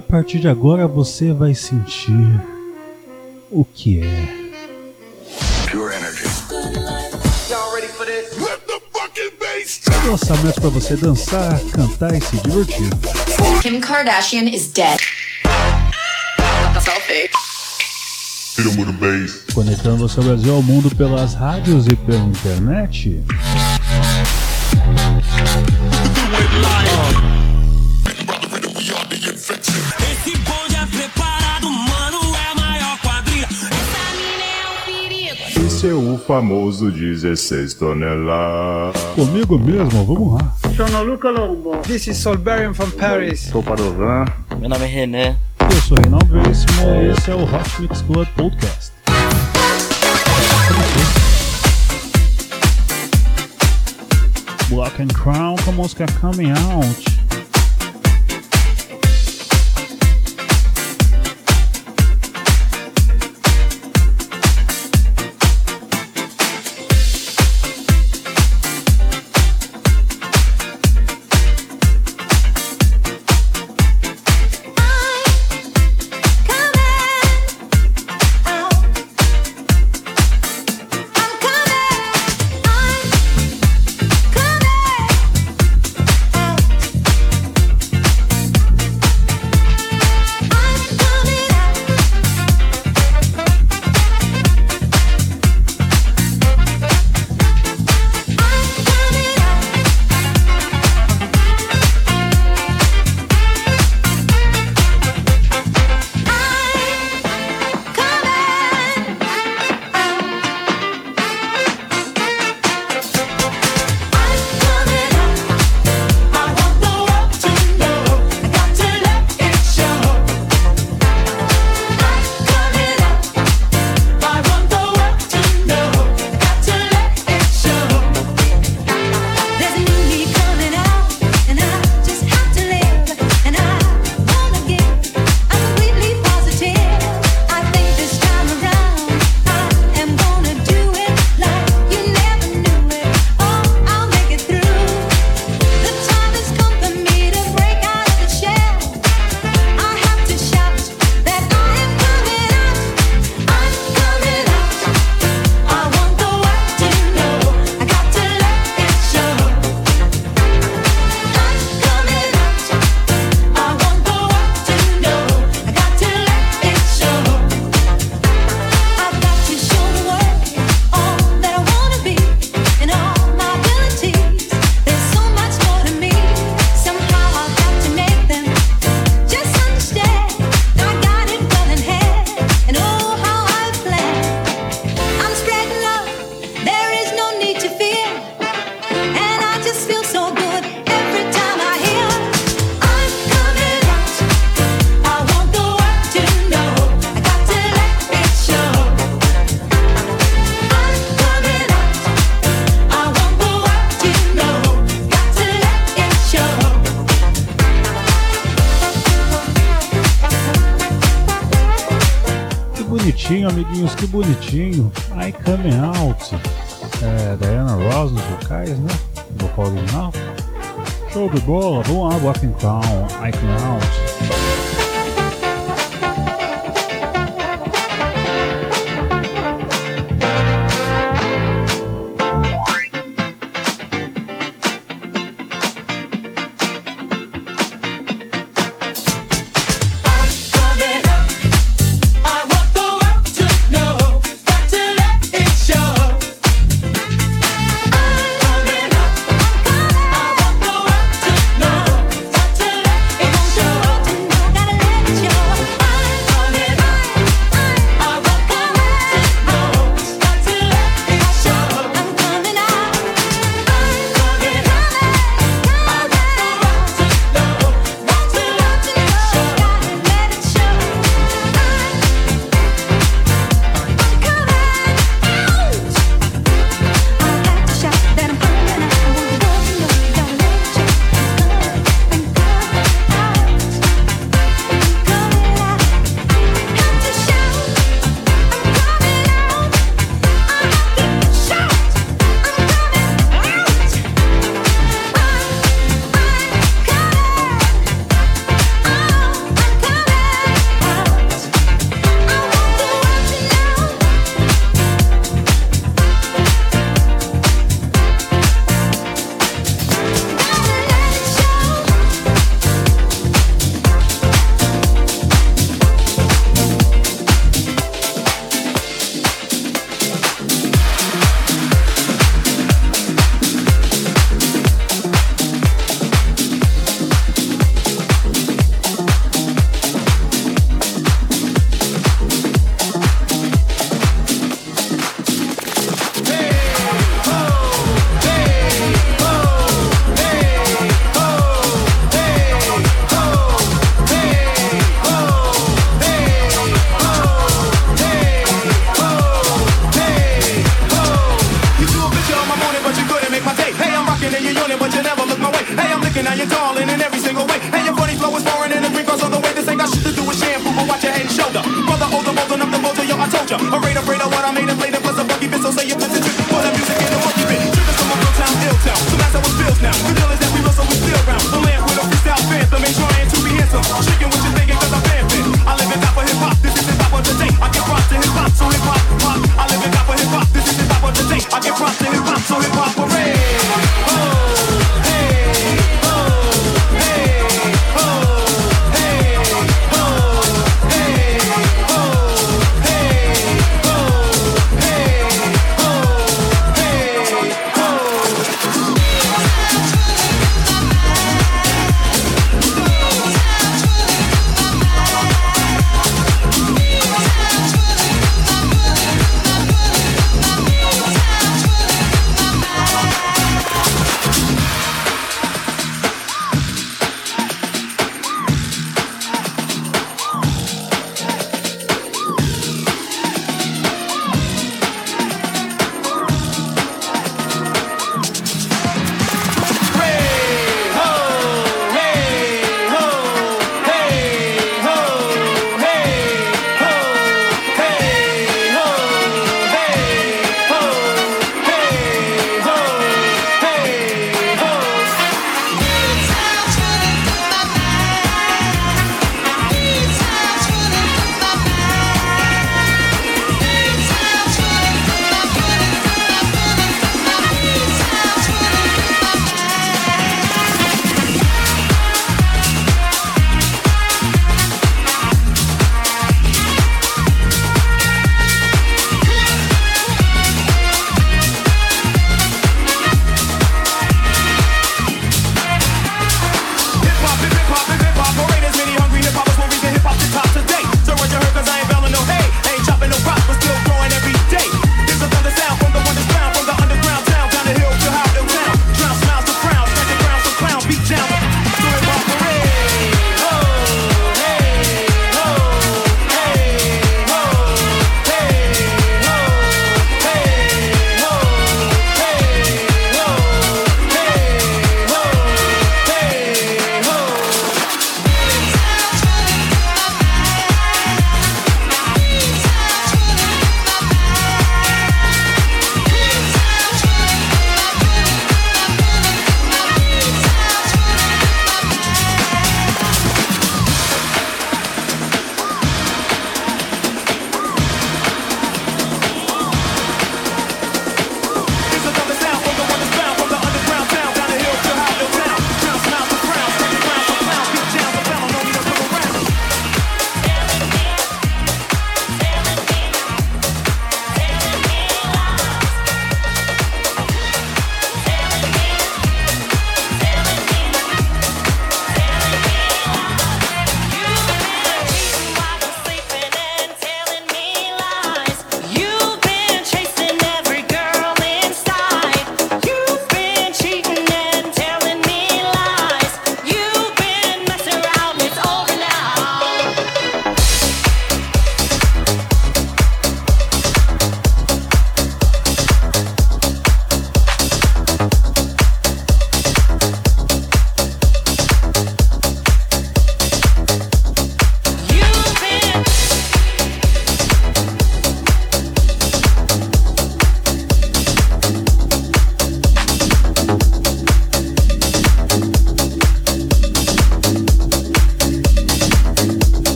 A partir de agora você vai sentir o que é. Lançamento para você dançar, cantar e se divertir. Kim Kardashian is dead. Conectando você ao Brasil ao mundo pelas rádios e pela internet. famoso 16 toneladas. Comigo mesmo, vamos lá. Sono Luca Lobo. This is Solberian from Paris. Sou Padovan. Meu nome é René. Eu sou Reinaldo Veríssimo e esse é o Hot Mix Club Podcast. Block and Crown com a música Coming Out. amiguinhos, que bonitinho. I Come Out. É, Diana Ross nos vocais, né? Vocal original. Show de bola, vamos lá, Walking Town, I Come Out.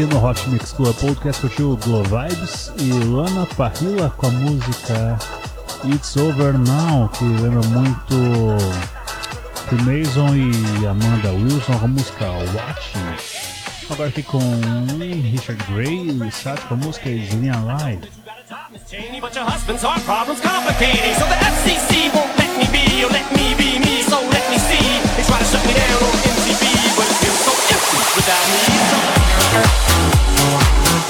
Aqui no Hot Mix Club Podcast curtiu Glow Vibes e Lana Parrilla com a música It's Over Now, que lembra muito The Mason e Amanda Wilson com a música Watching. Agora aqui com Richard Gray e Sat com a música Slim Alive. Without me.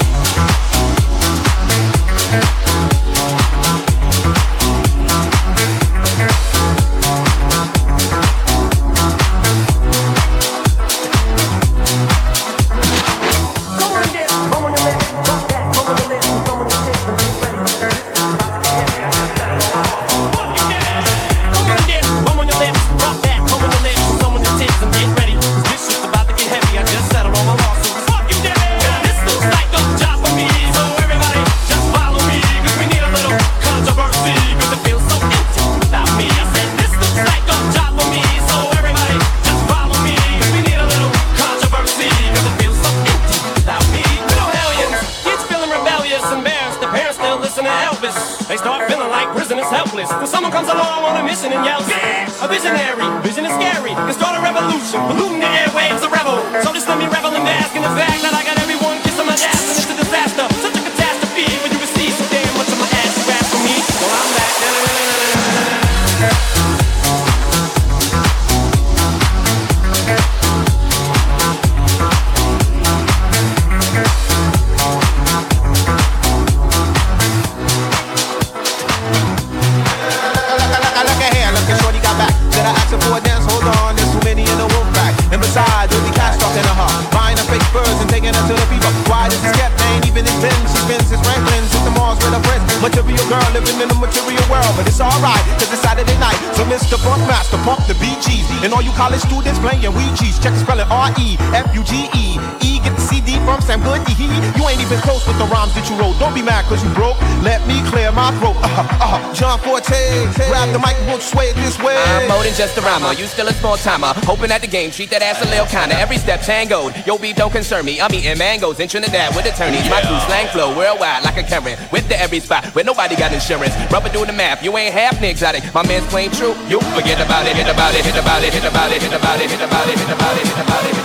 Girl living in the material world. But it's alright, Mr. Buckmaster, pump the BGs. And all you college students playing Ouija's. Check the spelling R-E-F-U-G-E. E, get the CD from Sam Goody. You ain't even close with the rhymes that you wrote. Don't be mad cause you broke. Let me clear my throat. Uh-huh, uh-huh. John Forte, grab the mic, won't sway it this way. I'm more than just a rhymer. You still a small timer. Hoping at the game, treat that ass a little kinda. Every step tangoed. Yo, beef don't concern me. I'm eating mangoes in Trinidad with attorneys. My crew slang flow worldwide like a Karen. With the every spot where nobody got insurance. Rubber do the math. You ain't half exotic. My man's playing true. You forget about it. Hit about it. Hit about it. Hit about it. Hit about it. Hit about it. Hit about it. Hit about it.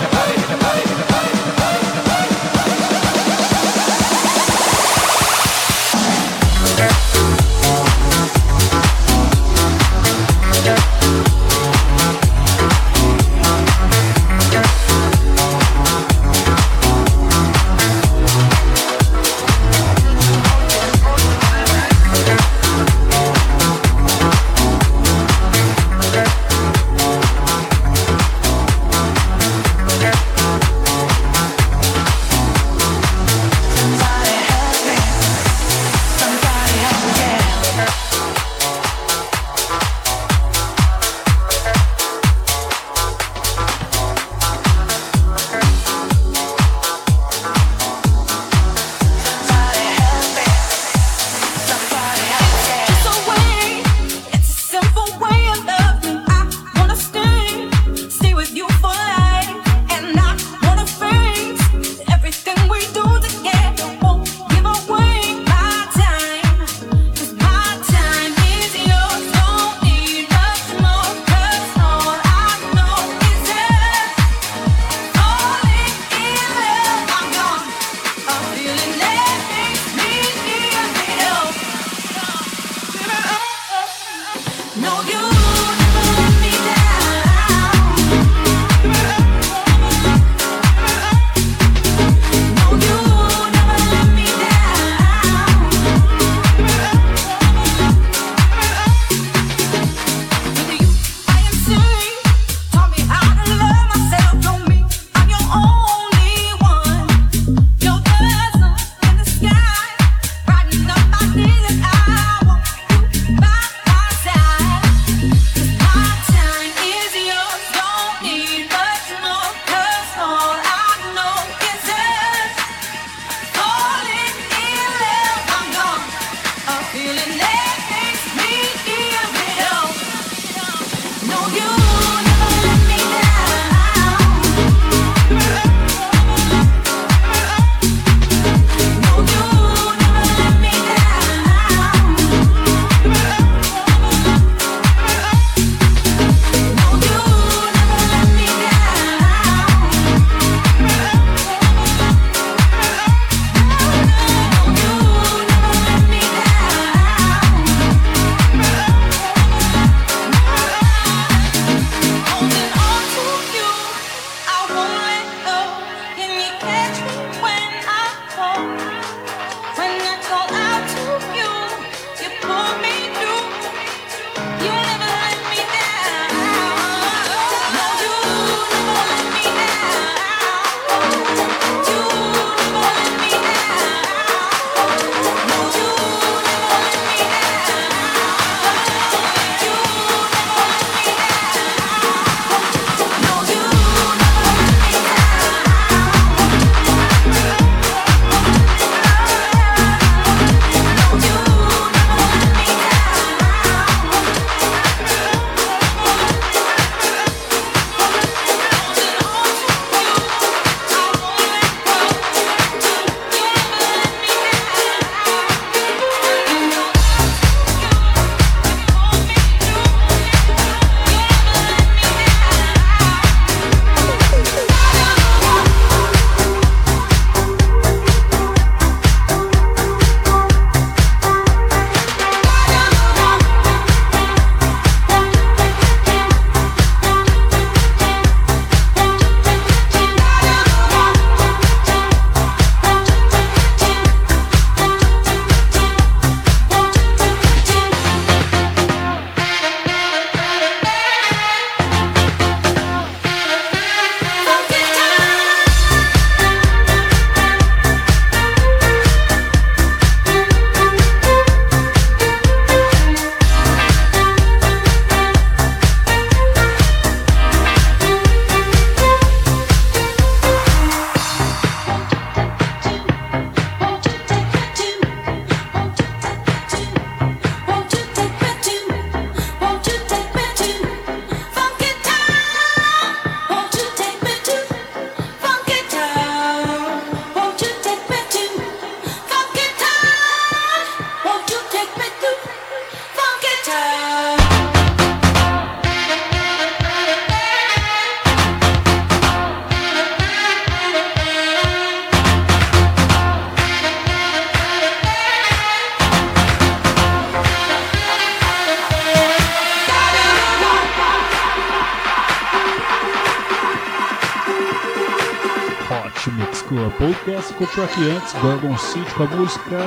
fechou aqui antes Gorgon City com a música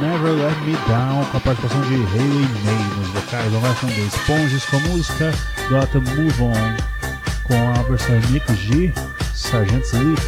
Never Let Me Down, com a participação de Hayley May nos vocais, da com The Sponges com a música Gotta Move On, com a versão Nick G, Sargent Slick,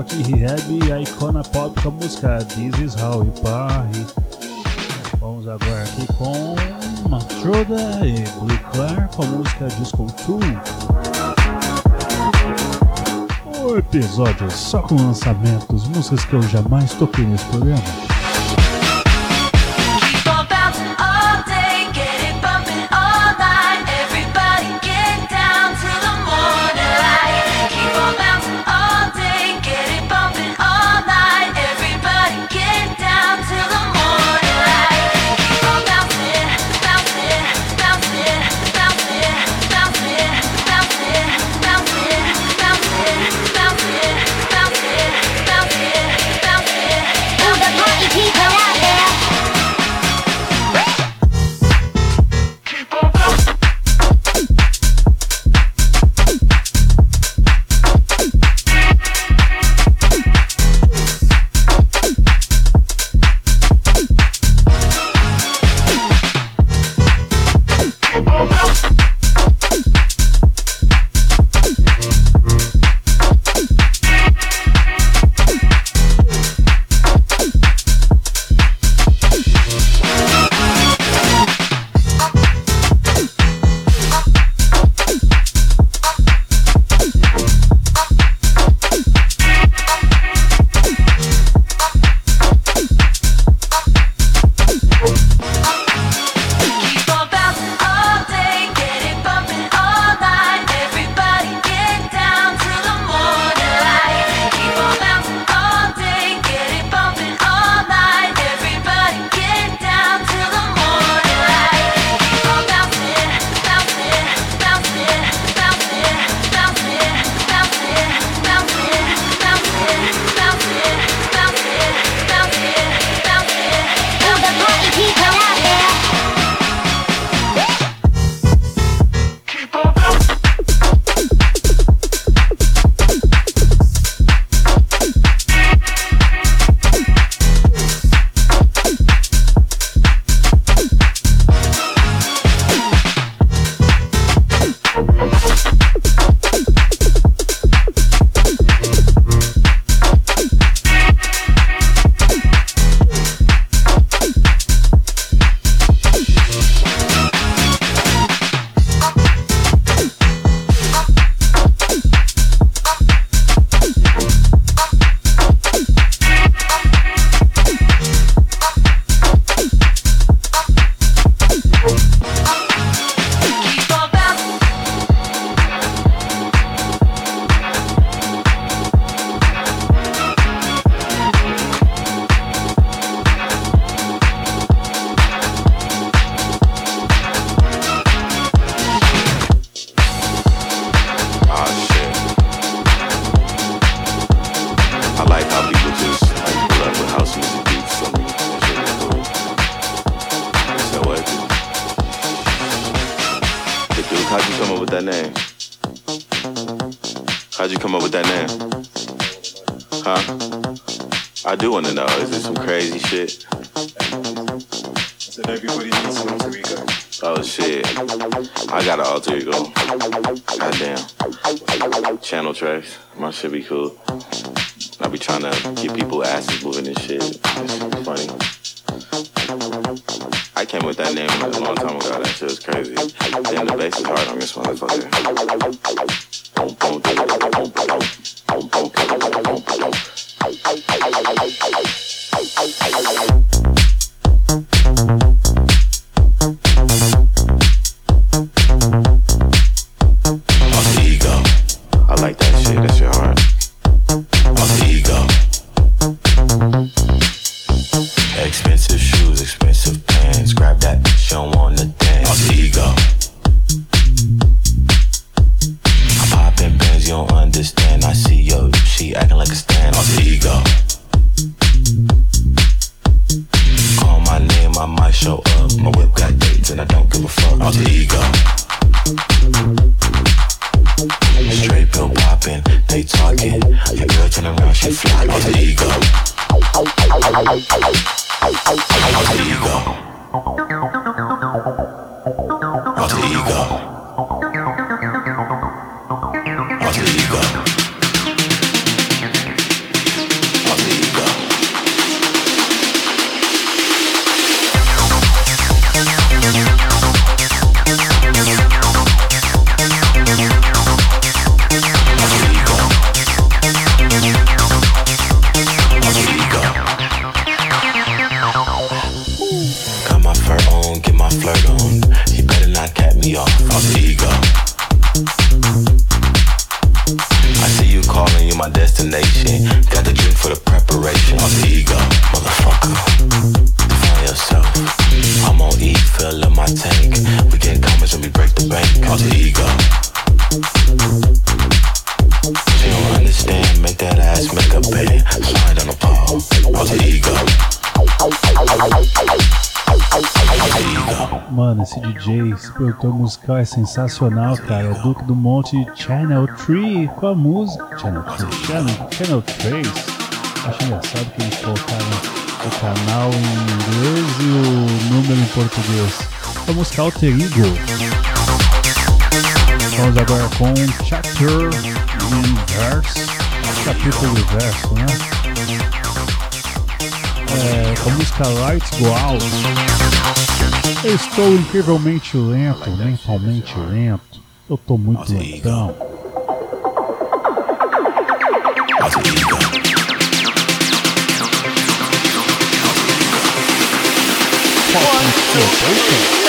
Aqui Rehab e a Icona Pop com a música This Is How You Parry. Vamos agora aqui com Matroda e Blue Clark com a música Disco 2. O episódio só com lançamentos, músicas que eu jamais toquei nesse programa. Moving and shit. It's funny. I came with that name a long time ago. That shit was crazy. Damn, the bass is hard on this motherfucker. My destination. Got the drink for the preparation. Alter ego, esse DJ, esse produtor musical é sensacional, cara. É Duque do Monte Channel 3 com a música. Channel 3, Channel, Channel 3. Acho engraçado que eles colocaram o canal em inglês e o número em português. A música Alter Ego. Vamos agora com Chapter in Verse. Capítulo e verso, né? É, com a música Lights Go Out. Eu estou incrivelmente lento, mentalmente lento. Eu tô muito lentão. Ice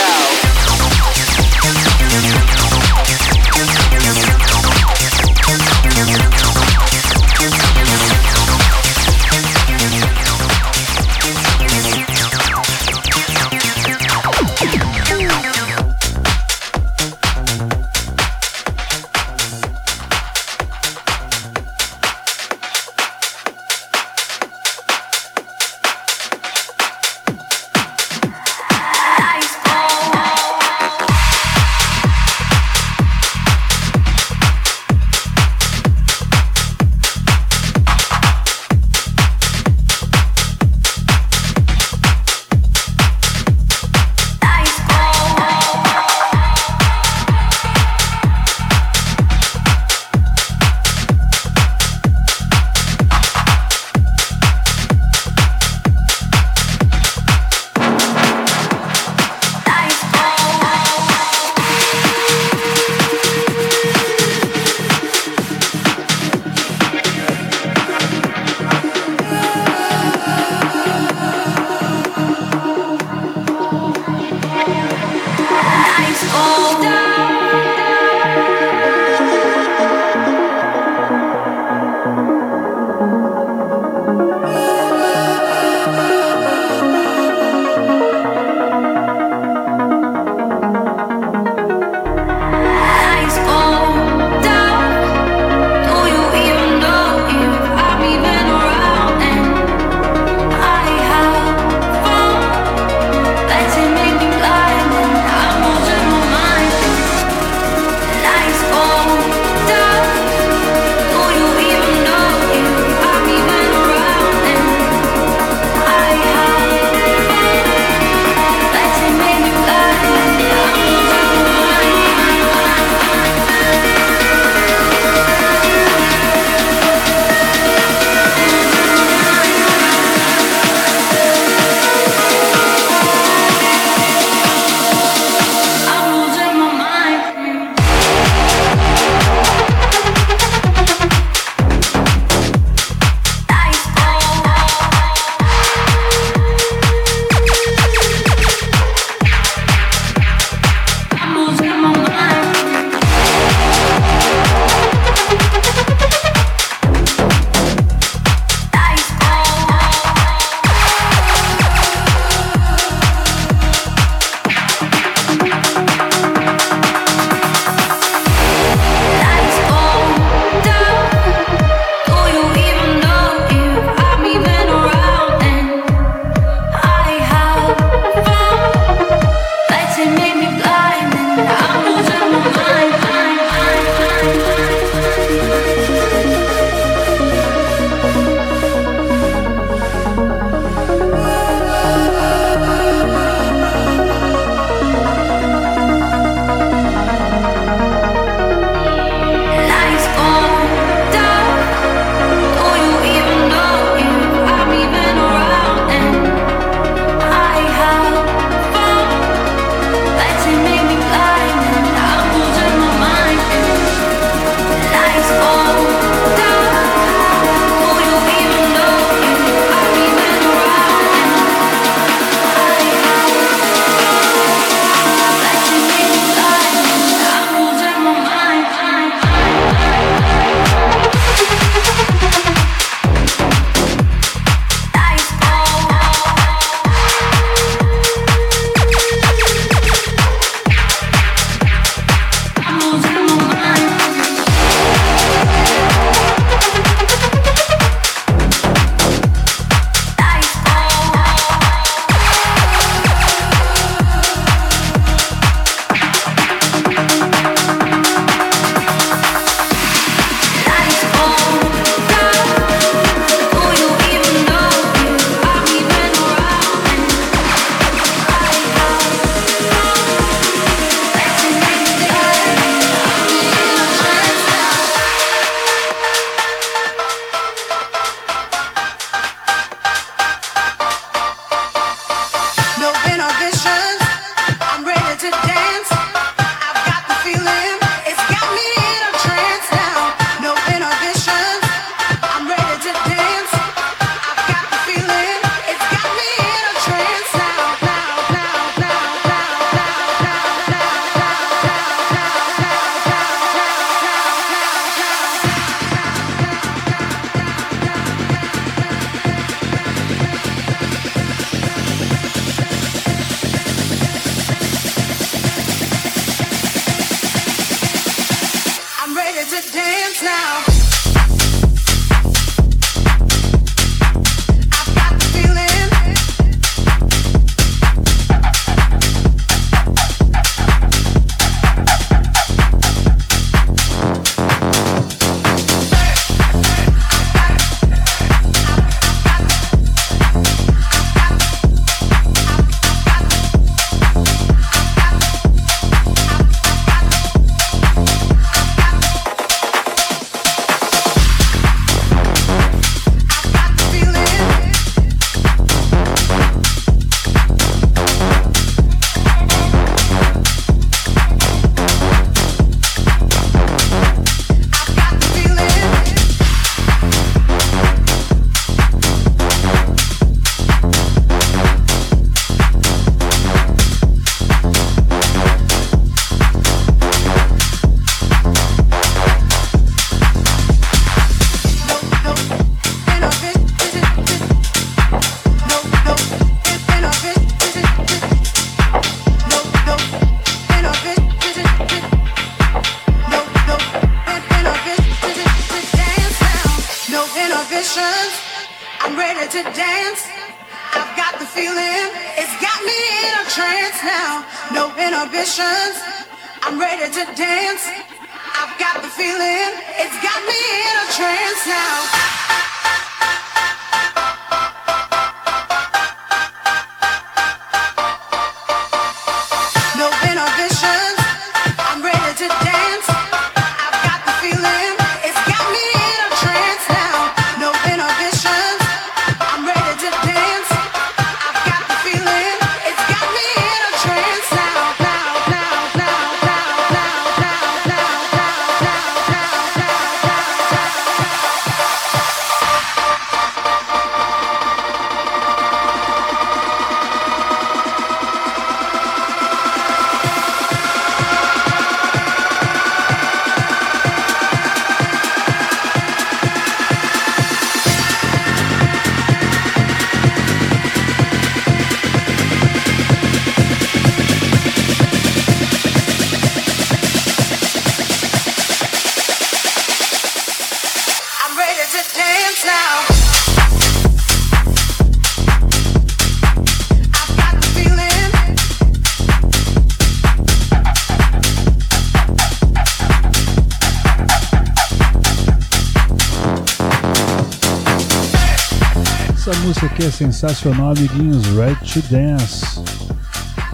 Música aqui é sensacional, amiguinhos. Red to Dance.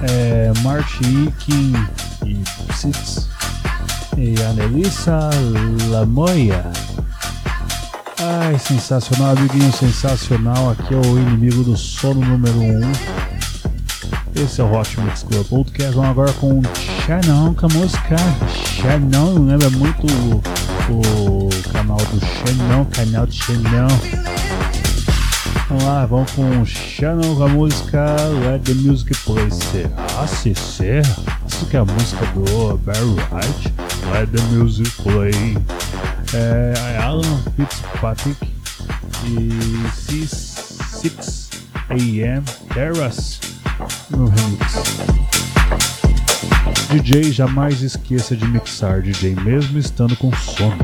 É March Ikin e Sitz e Anelissa Lamoia. Ai, sensacional, amiguinho, sensacional. Aqui é o inimigo do sono número 1. Um. Esse é o Hot Mix Club Podcast. Vamos agora com Shannon com a música Shannon. Lembra muito o, o canal do Shannon, canal de Shannon. Vamos lá, vamos com Shannon com a música Let the Music Play. Será? Se será? Isso que é a música do Barry White? Let the Music Play. É Alan Fitzpatrick e C6 AM Terrace no remix. DJ jamais esqueça de mixar, DJ mesmo estando com sono.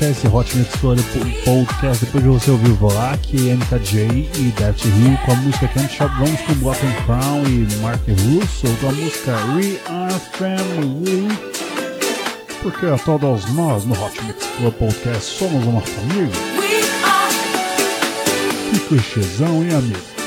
Fechar esse Hot Mix Club Podcast, depois de você ouvir o Volak, MKJ e Daft Hill com a música Can't Shop, vamos com Black and Crown e Mark Russo com a música We Are Family. Porque a todos nós no Hot Mix Club Podcast somos uma família. Que clichêzão, hein, amigo?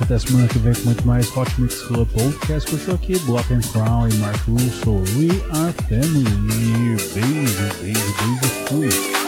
sequência até semana que vem com muito mais Hot Mix Club Podcast. Curtiu aqui Block and Crown e Mark Russo. We are family. Beijo, beijo, beijo. Fui.